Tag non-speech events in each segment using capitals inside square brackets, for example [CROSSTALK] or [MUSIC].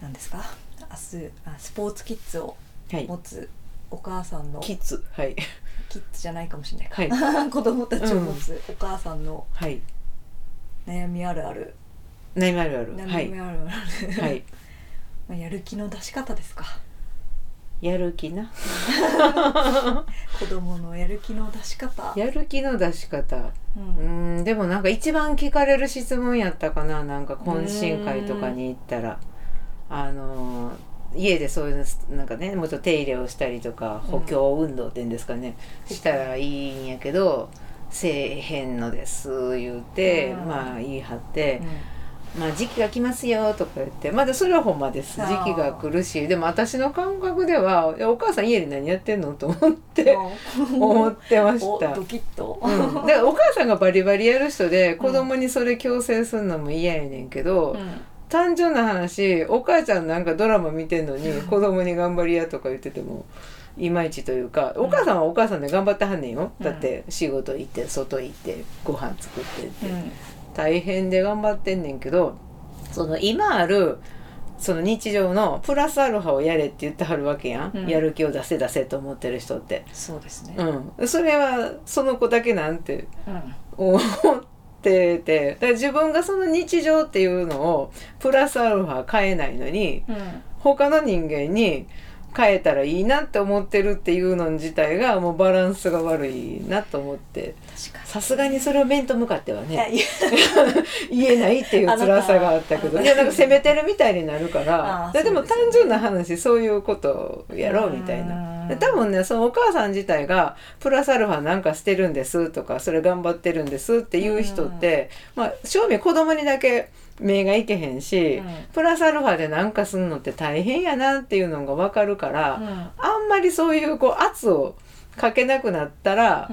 何ですか？明日あスポーツキッズをはい。持つお母さんの、キッズ。はい。キッズじゃないかもしれないか、はい。[LAUGHS] 子供たちを持つお母さんのはい。悩みあるある、悩みあるある。は悩い。みあるある、はい。[LAUGHS] まあやる気の出し方ですか？やる気な？[LAUGHS] 子供のやる気の出し方やる気の出し方。ううんん、でもなんか一番聞かれる質問やったかな？なんか懇親会とかに行ったら。あのー家でそういうのなんかねもっと手入れをしたりとか補強運動っていうんですかね、したらいいんやけどせえへんのです言うて、うん。まあ言い張って、まあ時期が来ますよとか言ってまだそれはほんまです。時期が来るしでも私の感覚ではお母さん家で何やってんのと思って [LAUGHS] 思ってました。おドキッと、うん、だからお母さんがバリバリやる人で子供にそれ強制するのも嫌やねんけど、うん単純な話お母ちゃんなんかドラマ見てんのに [LAUGHS] 子供に頑張りやとか言っててもいまいちというかお母さんはお母さんで頑張ってはんねんよ、うん。だって仕事行って外行ってご飯作ってって。うん。大変で頑張ってんねんけどその今あるその日常のプラスアルファをやれって言ってはるわけやん、うん。やる気を出せ出せと思ってる人って、そうですね、うん、それはその子だけなんてうん。思っててだから自分がその日常っていうのをプラスアルファ変えないのにうん。他の人間に変えたらいいなって思ってるっていうの自体がもうバランスが悪いなと思って。確かさすがにそれを面と向かってはね [LAUGHS] 言えないっていう辛さがあったけど。いやなんか責めてるみたいになるからででも単純な話そういうことをやろうみたいな。多分ねそのお母さん自体がプラスアルファなんかしてるんですとかそれ頑張ってるんですっていう人ってまあ正味子供にだけ目がいけへんし、うん。プラスアルファでなんかすんのって大変やなっていうのが分かるから、うん。あんまりそういうこう圧をかけなくなったら、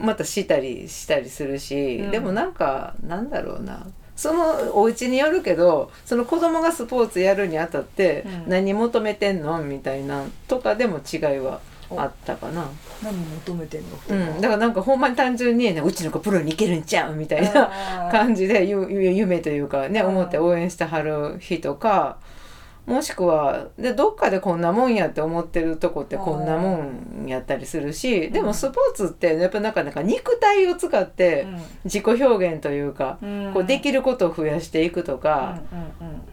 うん。またしたりしたりするし、うん。でもなんかなんだろうな。そのお家によるけどその子供がスポーツやるにあたってうん。何求めてんのみたいなとかでも違いはあったかな、何求めてんの？うん、だからなんかほんまに単純に、ね、うちの子プロに行けるんちゃうみたいなな感じで夢というかねうん思って応援してはる日とかもしくはでどっかでこんなもんやって思ってるとこってこんなもんやったりするしでもスポーツってやっぱなんかなんか肉体を使って自己表現というかこうできることを増やしていくとか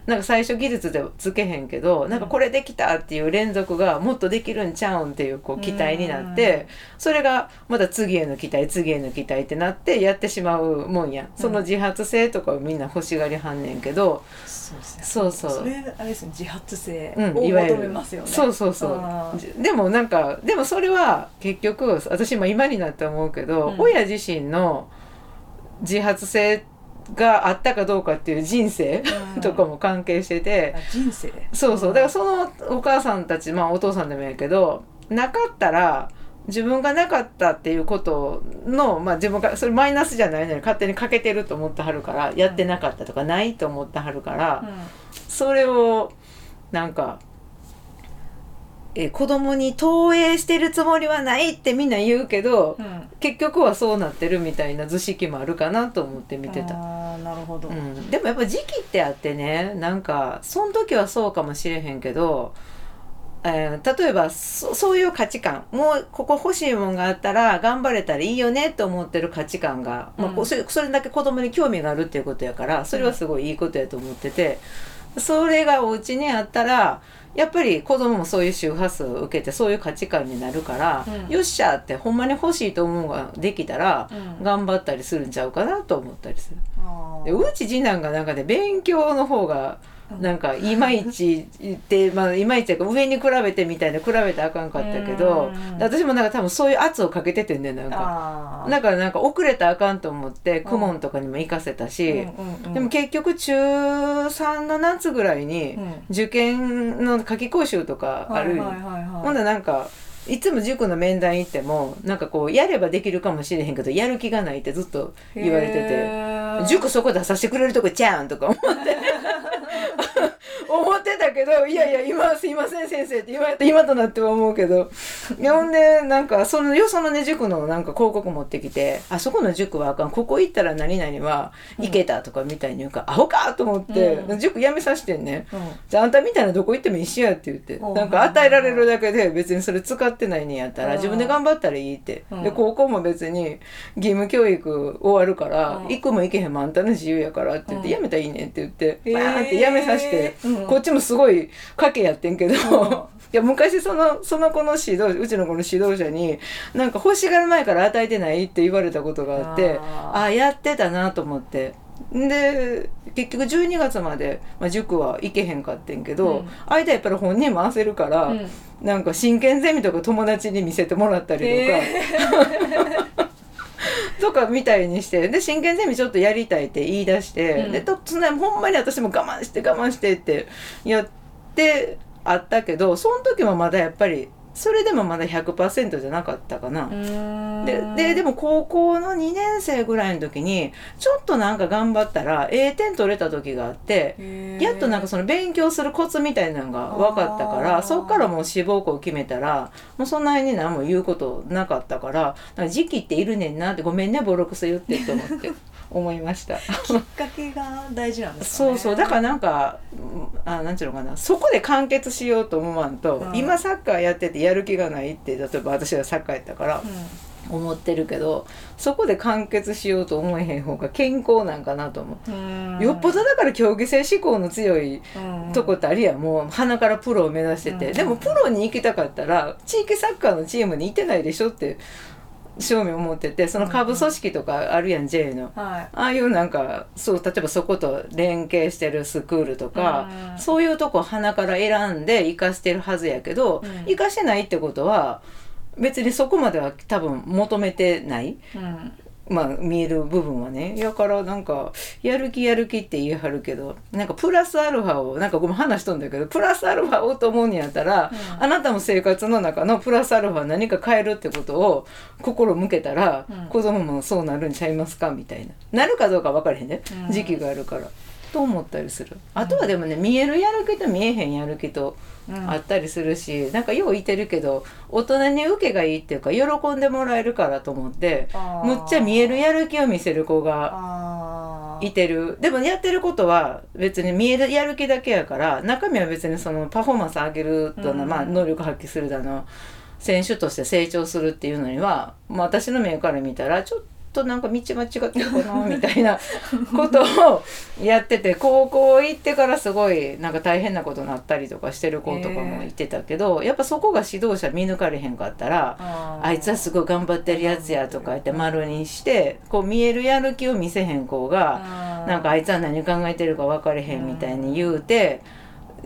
なんか最初技術でつけへんけどなんかこれできたっていう連続がもっとできるんちゃうんっていうこう期待になってそれがまた次への期待次への期待ってなってやってしまうもんや。その自発性とかをみんな欲しがりはんねんけどそうそうそう。それあれですね自発性うん、を求めますよね。そうそうそう。でもなんかでもそれは結局私も今になって思うけど、うん。親自身の自発性があったかどうかっていう人生うん。[LAUGHS] とかも関係してて、あ人生？そうそう。だからそのお母さんたちまあお父さんでもやけどなかったら自分がなかったっていうことの、まあ、自分がそれマイナスじゃないのに勝手に欠けてると思ってはるからやってなかったとかないと思ってはるから、それをなんか、え子供に投影してるつもりはないってみんな言うけど、うん。うん結局はそうなってるみたいな図式もあるかなと思って見てた。なるほど。うん、でもやっぱ時期ってあってねなんかその時はそうかもしれへんけど、えー例えばそそういう価値観。もうここ欲しいもんがあったら頑張れたらいいよねって思ってる価値観が、まあこううんそれそれだけ子供に興味があるっていうことやからそれはすごいいいことやと思っててそれがお家にあったらやっぱり子供もそういう周波数を受けてそういう価値観になるから、うん。よっしゃってほんまに欲しいと思うのができたら、うん。頑張ったりするんちゃうかなと思ったりする。あー。でうち次男がなんかね勉強の方がなんかいまいちって、まあ、いまいち上に比べてみたいな比べたらあかんかったけどうん。私もなんか多分そういう圧をかけててんねなんか。だからなんか遅れたらあかんと思って公文とかにも行かせたし、でも結局中3の夏ぐらいにうん。受験の夏期講習とかある、ほんならなんかいつも塾の面談行ってもなんかこうやればできるかもしれへんけどやる気がないってずっと言われてて塾そこ出させてくれるとこちゃうんとか思ってけどいやいや今すいません先生って言われて今となっては思うけど。いやほんでなんかそのよそのね塾のなんか広告持ってきてあそこの塾はあかん。ここ行ったら何々は行けたとかみたいに言うから、アホかと思って、うん。塾辞めさせてんね。うん。じゃああんたみたいなどこ行っても一緒やって言ってうん。なんか与えられるだけで別にそれ使ってないねんやったらうん。自分で頑張ったらいいって。うん。で高校も別に義務教育終わるからうん。行くも行けへんもあんたの自由やからって言ってうん。やめたらいいねんって言ってバーンってやめさせてうん。こっちもすごい賭けやってんけど。ん。[LAUGHS] いや昔そのその子の指導うちの子の指導者になんか欲しがる前から与えてないって言われたことがあってあー。ああやってたなと思って。で結局12月まで、まあ、塾は行けへんかってんけど、うん。間やっぱり本人も焦るから、うん。なんか真剣ゼミとか友達に見せてもらったりとか。へ [LAUGHS] とかみたいにしてで真剣ゼミちょっとやりたいって言い出して、うん。でとそんなほんまに私も我慢して我慢してってやってあったけどその時もまだやっぱりそれでもまだ100%じゃなかったかな。でででも高校の2年生ぐらいの時にちょっとなんか頑張ったら A 点取れた時があってやっとなんかその勉強するコツみたいなのが分かったからそっからもう志望校を決めたらもうそんなに何も言うことなかったから時期っているねんなってごめんねボロクソ言ってって思って思いました。きっかけが大事なんですかね。そうそう。だからなんかうんあなんちゅうのかな。そこで完結しようと思わんと、うん。今サッカーやっててやる気がないって例えば私はサッカーやったから思ってるけどそこで完結しようと思えへん方が健康なんかなと思う。うん。よっぽどだから競技性志向の強いうん。とこってあるやん。もう鼻からプロを目指してて、うん。でもプロに行きたかったら地域サッカーのチームにいてないでしょって正面思っててその下部組織とかあるやん J の。はい。ああいうなんかそう例えばそこと連携してるスクールとか、うん。そういうとこ鼻から選んで生かしてるはずやけど、うん。生かしてないってことは別にそこまでは多分求めてない。うんまあ見える部分はね。やからなんかやる気やる気って言い張るけどなんかプラスアルファをなんかごめん話しとんだけどプラスアルファをと思うんやったら、うん。あなたの生活の中のプラスアルファ何か変えるってことを心向けたら、うん。子供もそうなるんちゃいますかみたいな。なるかどうか分からへんね、うん。時期があるからと思ったりする。あとはでもね見えるやる気と見えへんやる気とうん。あったりするし、なんかよう言ってるけど大人に受けがいいっていうか喜んでもらえるからと思ってむっちゃ見えるやる気を見せる子がいてる。でもやってることは別に見えるやる気だけやから中身は別にそのパフォーマンス上げるだの、うん。まあ、能力発揮するだの選手として成長するっていうのには、まあ、私の目から見たらちょっとなんか道間違ってるかなみたいな [LAUGHS] ことをやってて高校行ってからすごいなんか大変なことになったりとかしてる子とかもいてたけど、やっぱそこが指導者見抜かれへんかったら。あいつはすごい頑張ってるやつやとか言って丸にしてこう見えるやる気を見せへん子がなんかあいつは何考えてるか分かれへんみたいに言うて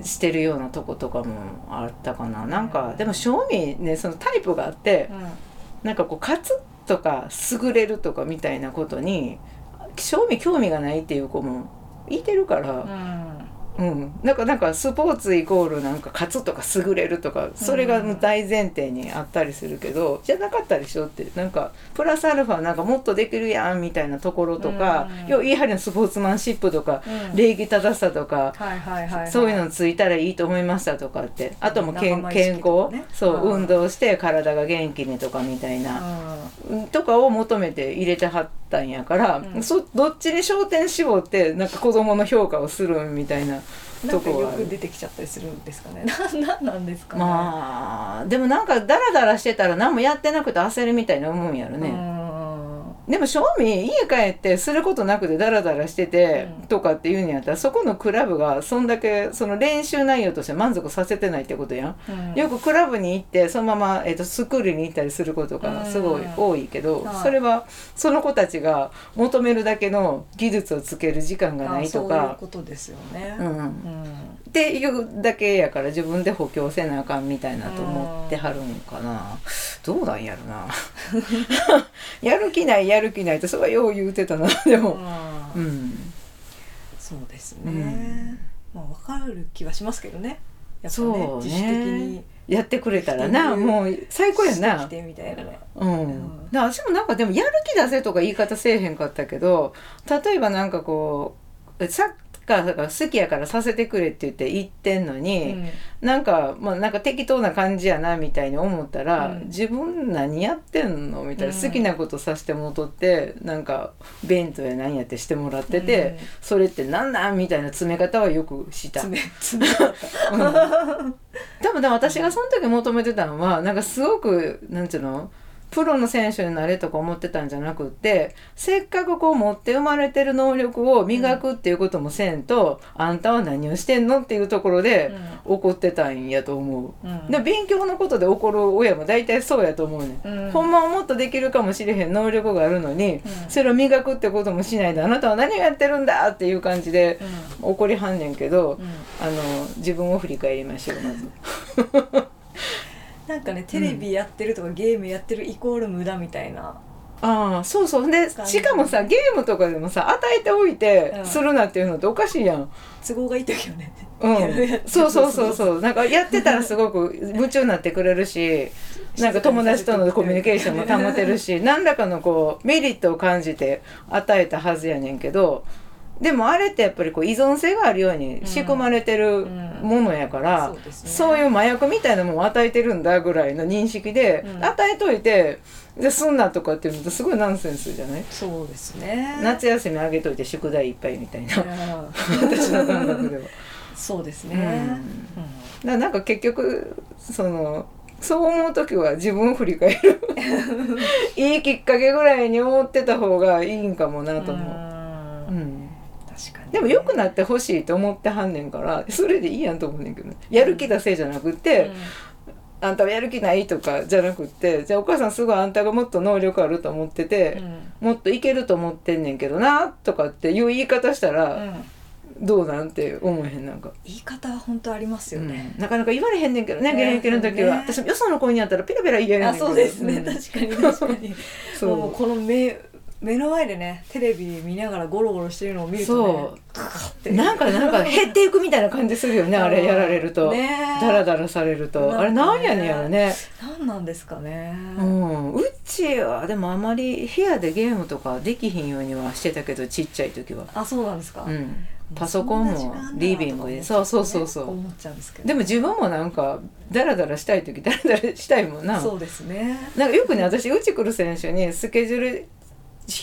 してるようなとことかもあったかな。なんかでも正味ねそのタイプがあってうん。なんかこう勝つとか優れるとかみたいなことに正味興味がないっていう子もいてるから。うん。うん、なんかなんかスポーツイコールなんか勝つとか優れるとかそれが大前提にあったりするけど、じゃなかったでしょって。なんかプラスアルファなんかもっとできるやんみたいなところとか、うん。要は言い張りのスポーツマンシップとか、うん。礼儀正しさとか、そういうのついたらいいと思いましたとかって。あとも健健康、ね。そう、うん。運動して体が元気にとかみたいな、うとかを求めて入れてはったんやから、うん。そどっちに焦点絞ってなんか子供の評価をするみたいな。とこはある。く出てきちゃったりするんですかね。[LAUGHS] ななんなんですかね。まあでもなんかダラダラしてたら何もやってなくて焦るみたいな思うんやろね、うんでも正味家帰ってすることなくてダラダラしててうんとかっていうんやったらそこのクラブがそんだけその練習内容として満足させてないってことやん。うんよくクラブに行ってそのまま、えっとスクールに行ったりすることがすごい多いけど、はいそれはその子たちが求めるだけの技術をつける時間がないとあそういうか。ことですよね。うんうんっていうだけやから自分で補強せなあかんみたいなと思ってはるんかな。どうなんやろな。[LAUGHS] やる気ないやる気ないってそれはよう言うてたな。[LAUGHS] でも。ううん。んそうですね。うん。まあわかる気はしますけどね。やっぱそうね。ね自主的に。やってくれたらな。もう最高やな。してみたいなね。うん、ん。だから私もなんかでもやる気出せとか言い方せえへんかったけど例えばなんかこうサッカーが好きやからさせてくれって言って言ってんのに、うん。なんかまあなんか適当な感じやなみたいに思ったら、うん。自分何やってんのみたいな、うん。好きなことさせてもとってなんか弁当や何やってしてもらってて、それってなんなんみたいな詰め方はよくした。[LAUGHS] 多分私がその時求めてたのはなんかすごくなんていうのプロの選手になれとか思ってたんじゃなくってせっかくこう持って生まれてる能力を磨くっていうこともせんと、あんたは何をしてんのっていうところで怒ってたんやと思う。うん。で勉強のことで怒る親も大体そうやと思うね、ん。うん。ほんまはもっとできるかもしれへん能力があるのに、うん。それを磨くってこともしないであなたは何をやってるんだっていう感じでうん。怒りはんねんけど、うん。あの自分を振り返りましょうまず。[LAUGHS] なんかねテレビやってるとかゲームやってるイコール無駄みたいな。ああそうそうでしかもさゲームとかでもさ与えておいてうんするなっていうのっておかしいやん。都合がいい時はね。うんそうそうそうそうなんかやってたらすごく夢中になってくれるしなんか友達とのコミュニケーションも保てるし何らかのこうメリットを感じて与えたはずやねんけどでもあれってやっぱりこう依存性があるように仕組まれてるものやから、そういう麻薬みたいなものを与えてるんだぐらいの認識で、うん。与えといてですんなとかっていうのってすごいナンセンスじゃない？そうですね。夏休みあげといて宿題いっぱいみたいな。うん。[LAUGHS] 私の感覚では。そうですね。うん。なんか結局そのそう思う時は自分を振り返る。[LAUGHS] いいきっかけぐらいに思ってた方がいいんかもなと思う、う。でも良くなってほしいと思ってはんねんからそれでいいやんと思うねんけどね。やる気出せじゃなくて、あんたはやる気ないとかじゃなくってじゃあお母さんすごいあんたがもっと能力あると思ってて、うん。もっといけると思ってんねんけどなとかっていう言い方したら、うん。どうなんて思えへんなんか。言い方は本当ありますよね。うん。なかなか言われへんねんけどねね現役の時は、ね。私もよその子にやったらペラペラ言えるねんあそうですね、ん確かに確かに。[LAUGHS] そう。もうこの目目の前でねテレビ見ながらゴロゴロしてるのを見るとねなんかなんか減っていくみたいな感じするよねあれやられると、ね。えダラダラされると、あれなんやねんやろね、何なんですかね、うん、うちはでもあまり部屋でゲームとかできひんようにはしてたけどちっちゃい時は、あそうなんですか、うん、パソコンもリビングで。そうそうそうそう。思っちゃうんですけどでも自分もなんかダラダラしたい時ダラダラしたいもんな。そうですね。なんかよくね私うち来る選手にスケジュール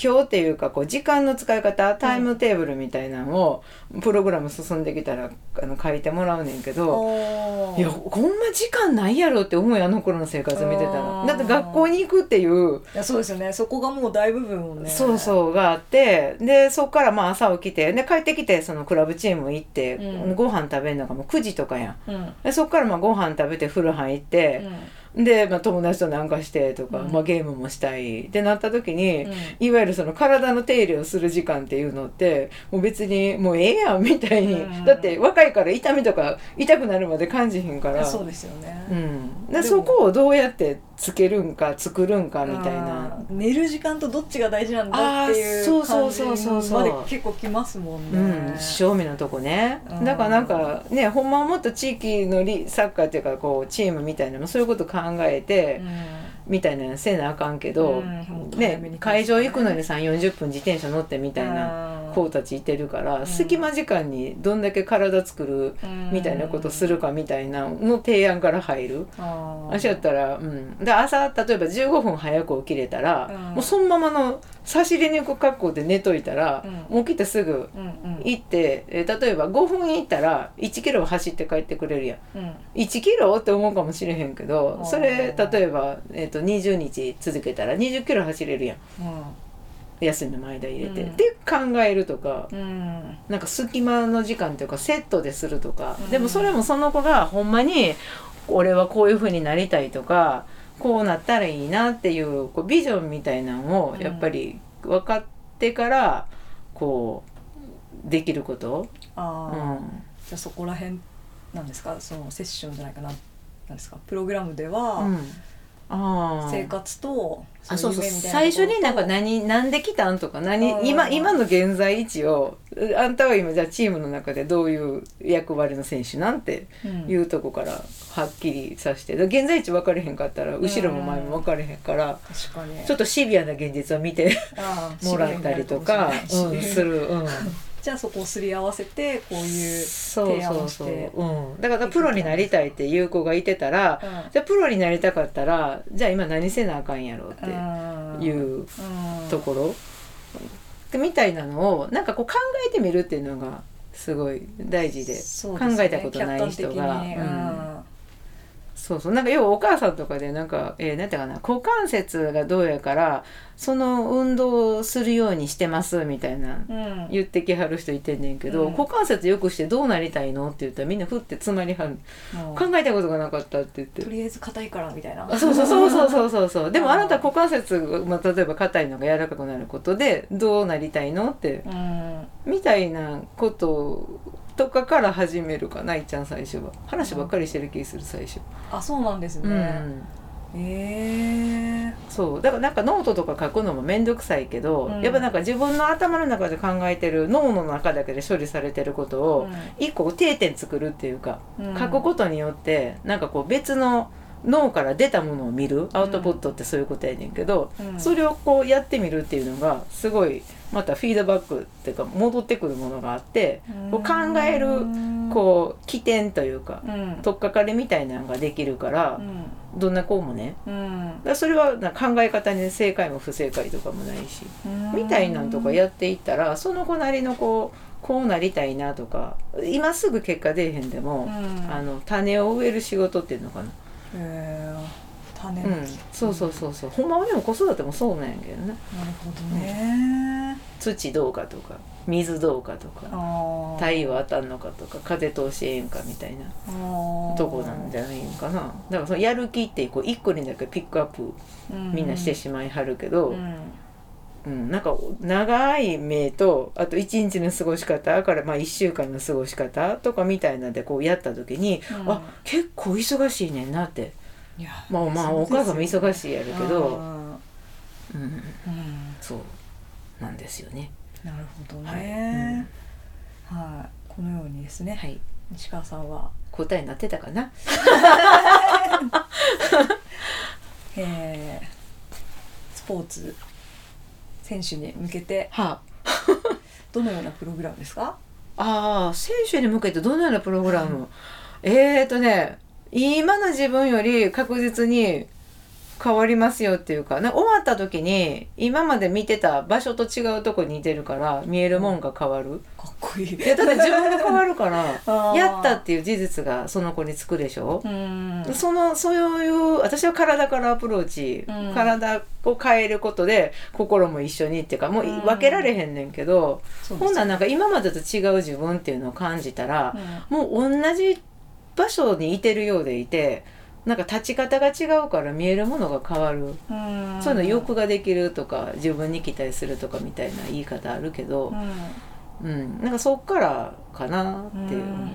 表っていうかこう時間の使い方タイムテーブルみたいなのをプログラム進んできたらあの書いてもらうねんけどいやこんな時間ないやろって思うよあの頃の生活見てたあらー。だって学校に行くっていういやそうですよね。そこがもう大部分をね。そうそうがあってでそっからまあ朝起きてで帰ってきてそのクラブチーム行って、うん。ご飯食べるのがもう9時とかやん。うん。でそっからまあご飯食べて風呂入って、で、まあ、友達となんかしてとか、うん。まあ、ゲームもしたい。ってなった時に、うん。いわゆるその体の手入れをする時間っていうのってもう別にもうええやんみたいに、うん。だって若いから痛みとか痛くなるまで感じひんから。そうですよね、うん、でそこをどうやってつけるんか作るんかみたいな。寝る時間とどっちが大事なんだっていうあーそうそうそうそうそう。感じまで結構きますもんね、うん、正味のとこね。うん。だからなんかねほんまはもっと地域のリサッカーっていうかこうチームみたいなのもそういうこと考えて、みたいなのせなあかんけど、ねに会場行くのに3 4 0分自転車乗ってみたいな。な子たちいてるから、ん。隙間時間にどんだけ体作るみたいなことするかみたいなの提案から入る。私やったら、うん、で朝例えば15分早く起きれたら、うん。もうそのままの差し入れに行く格好で寝といたら、うもう起きてすぐうんうん。行って、えー例えば5分行ったら1キロ走って帰ってくれるやん。うん。1キロって思うかもしれへんけどそれ例えば、えー、と20日続けたら20キロ走れるやんうん休みの間入れて、うん。で考えるとかうん。なんか隙間の時間というかセットでするとか、うん。でもそれもその子がほんまに俺はこういう風になりたいとかこうなったらいいなっていうこうビジョンみたいなのをやっぱり分かってからこうできること、ああ、うん、じゃあそこら辺なんですか？そのセッションじゃないかな。なんですか？プログラムでは、生活とあそうそう最初になんか何なんで来たんとか何うん。今今の現在位置をあんたは今じゃあチームの中でどういう役割の選手なんてうん。いうとこからはっきりさして。で現在地分かれへんかったら後ろも前も分かれへんから、確かに。ちょっとシビアな現実を見て [LAUGHS] もらったりとか、うん、する、うん、じゃあそこをすり合わせてこういう、そう提案そう。そう、をして。うん、だからプロになりたいっていう子がいてたらじゃあプロになりたかったらじゃあ今何せなあかんやろっていううん。ところ、みたいなのをなんかこう考えてみるっていうのがすごい大事で。ね。考えたことない人が。うんそうそう。なんか要はお母さんとかでなんか、えー、なんていうかな。股関節がどうやからその運動をするようにしてますみたいなうん。うん言ってきはる人いてんねんけど、うん。股関節よくしてどうなりたいの？って言ったらみんなふって詰まりはるもう考えたことがなかったって言って。とりあえず硬いからみたいな。あそうそうそうそうそうそうそう [LAUGHS] でもあなた股関節が、まあ、例えば硬いのが柔らかくなることでどうなりたいの？って。うん。みたいなこととかから始めるかないちゃん最初は。話ばっかりしてる気する最初、あそうなんですうね、ん、ええそう。だからなんかノートとか書くのも面倒くさいけど、うん。やっぱなんか自分の頭の中で考えてる脳の中だけで処理されてることを一個定点作るっていうか、書くことによってなんかこう別の脳から出たものを見るアウトプットってそういうことやねんけど、うん。それをこうやってみるっていうのがすごいまたフィードバックっていうか戻ってくるものがあってこう考えるこう起点というかうん。取っかかりみたいなのができるからうん。どんな子もね。うん。だそれは考え方に正解も不正解とかもないしみたいなんとかやっていったらその子なりのこうこうなりたいなとか今すぐ結果出えへんでも、あの種を植える仕事っていうのかな、えー、種うん。まき、そうそうそうそう。ほんまはでも子育てもそうなんやけどね。なるほどね、土どうかとか水どうかとかあ太陽当たんのかとか風通しええんかみたいなとこなんじゃないんかな。だからそのやる気ってこう一個にだけピックアップみんなしてしまいはるけど、うんうん、なんか長い目とあと一日の過ごし方からまあ1週間の過ごし方とかみたいなんでこうやった時に、うん。あ結構忙しいねんなって。いやまあまあお母さんも忙しいやるけど、あうん、ーうん。そう。なんですよね。なるほどはい。ね、はい、このようにですね、はい、西川さんは、答えになってたかな？[LAUGHS] えースポーツ選手に向けて。は [LAUGHS] どのようなプログラムですか？ああー選手に向けてどのようなプログラム、えーとね今の自分より確実に変わりますよっていうかね終わった時に今まで見てた場所と違うとこに似てるから見えるもんが変わる、かっこいい。いやだって自分が変わるから [LAUGHS] やったっていう事実がその子につくでしょ、うん。そのそういう私は体からアプローチ、うん。体を変えることで心も一緒にっていうかもううん。分けられへんねんけど、そうです。ほんならなんか今までと違う自分っていうのを感じたらう、ん。もう同じ場所にいてるようでいてなんか立ち方が違うから見えるものが変わる、うん。そういうの欲ができるとか自分に期待するとかみたいな言い方あるけどう、ん。うん。なんかそっからかなっていう。うん。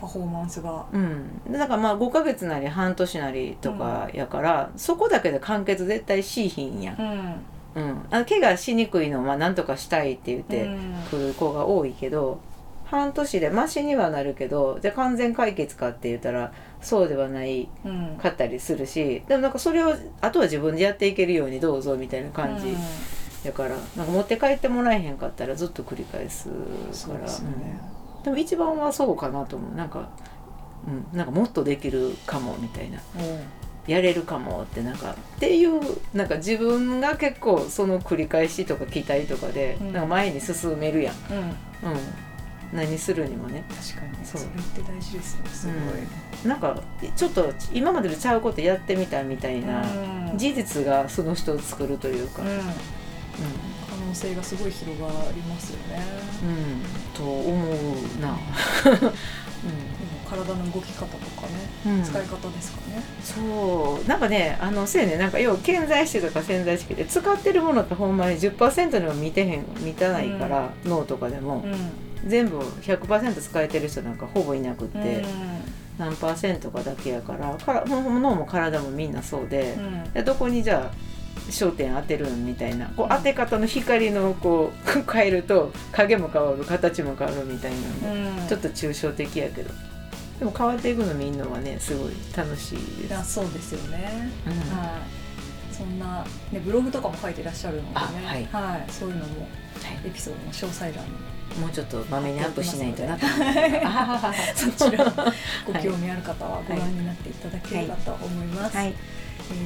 パフォーマンスが。うん、だからまあ5ヶ月なり半年なりとかやから、そこだけで完結絶対しいひんやん、うん。うん、あ怪我しにくいのはなんとかしたいって言ってうん。来る子が多いけど、半年でマシにはなるけどじゃあ完全解決かって言ったらそうではないうん。かったりするしでもなんかそれをあとは自分でやっていけるようにどうぞみたいな感じ、だからなんか持って帰ってもらえへんかったらずっと繰り返すから。ね。うん。でも一番はそうかなと思う。なんか、うん、なんかもっとできるかもみたいな。うん。やれるかもってなんかっていうなんか自分が結構その繰り返しとか期待とかで、うん。なんか前に進めるやん、うん。うん、何するにもね。確かに。そそうれって大事ですよ。ねすごい。なんかちょっと今までとちゃうことやってみたみたいな、うん。事実がその人を作るというか、うん。うん。可能能性がすごい広がりますよね。うん、と思うな、[LAUGHS] でも体の動き方とかね、うん。使い方ですかね。そう。なんかねあのそうやね。なんか要は健在意識とか潜在意識で使ってるものってほんまに10%にも満てへん満たないから、脳とかでも、うん。全部100%使えてる人なんかほぼいなくって、うん。何パーセントかだけやからから脳も体もみんなそうで,、うん。でどこにじゃあ焦点当てるんみたいなこう当て方の光のこう [LAUGHS] 変えると影も変わる形も変わるみたいなんで、うん。ちょっと抽象的やけど。でも変わっていくのみんなはねすごい楽しいです。そうですよね。うん。はい。そんなねブログとかも書いてらっしゃるのでね、あはい。はい、そういうのもはい。エピソードの詳細欄にもうちょっとまめにアップしないとなと。思はって。そちらご興味ある方はご覧になっていただければと思います。はい、えー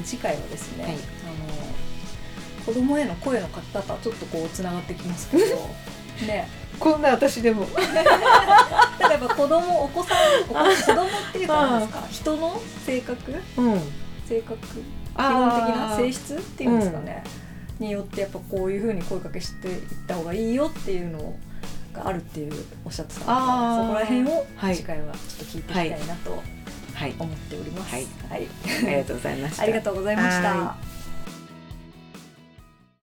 次回はですね、はい。あの子供への声の書き方ちょっとこうつながってきますけど。[LAUGHS] ね。こんな私でも。[LAUGHS] 例えば子供お子さんお子子供っていうかなんですか？人の性格？うん。性格？基本的な？性質っていうんですかね、によってやっぱこういうふうに声かけしていった方がいいよっていうのがあるっていうおっしゃってたのでそこら辺をはい次回はちょっと聞いていきたいなとはい。思っております。はいはい、ありがとうございました。ありがとうございました。はい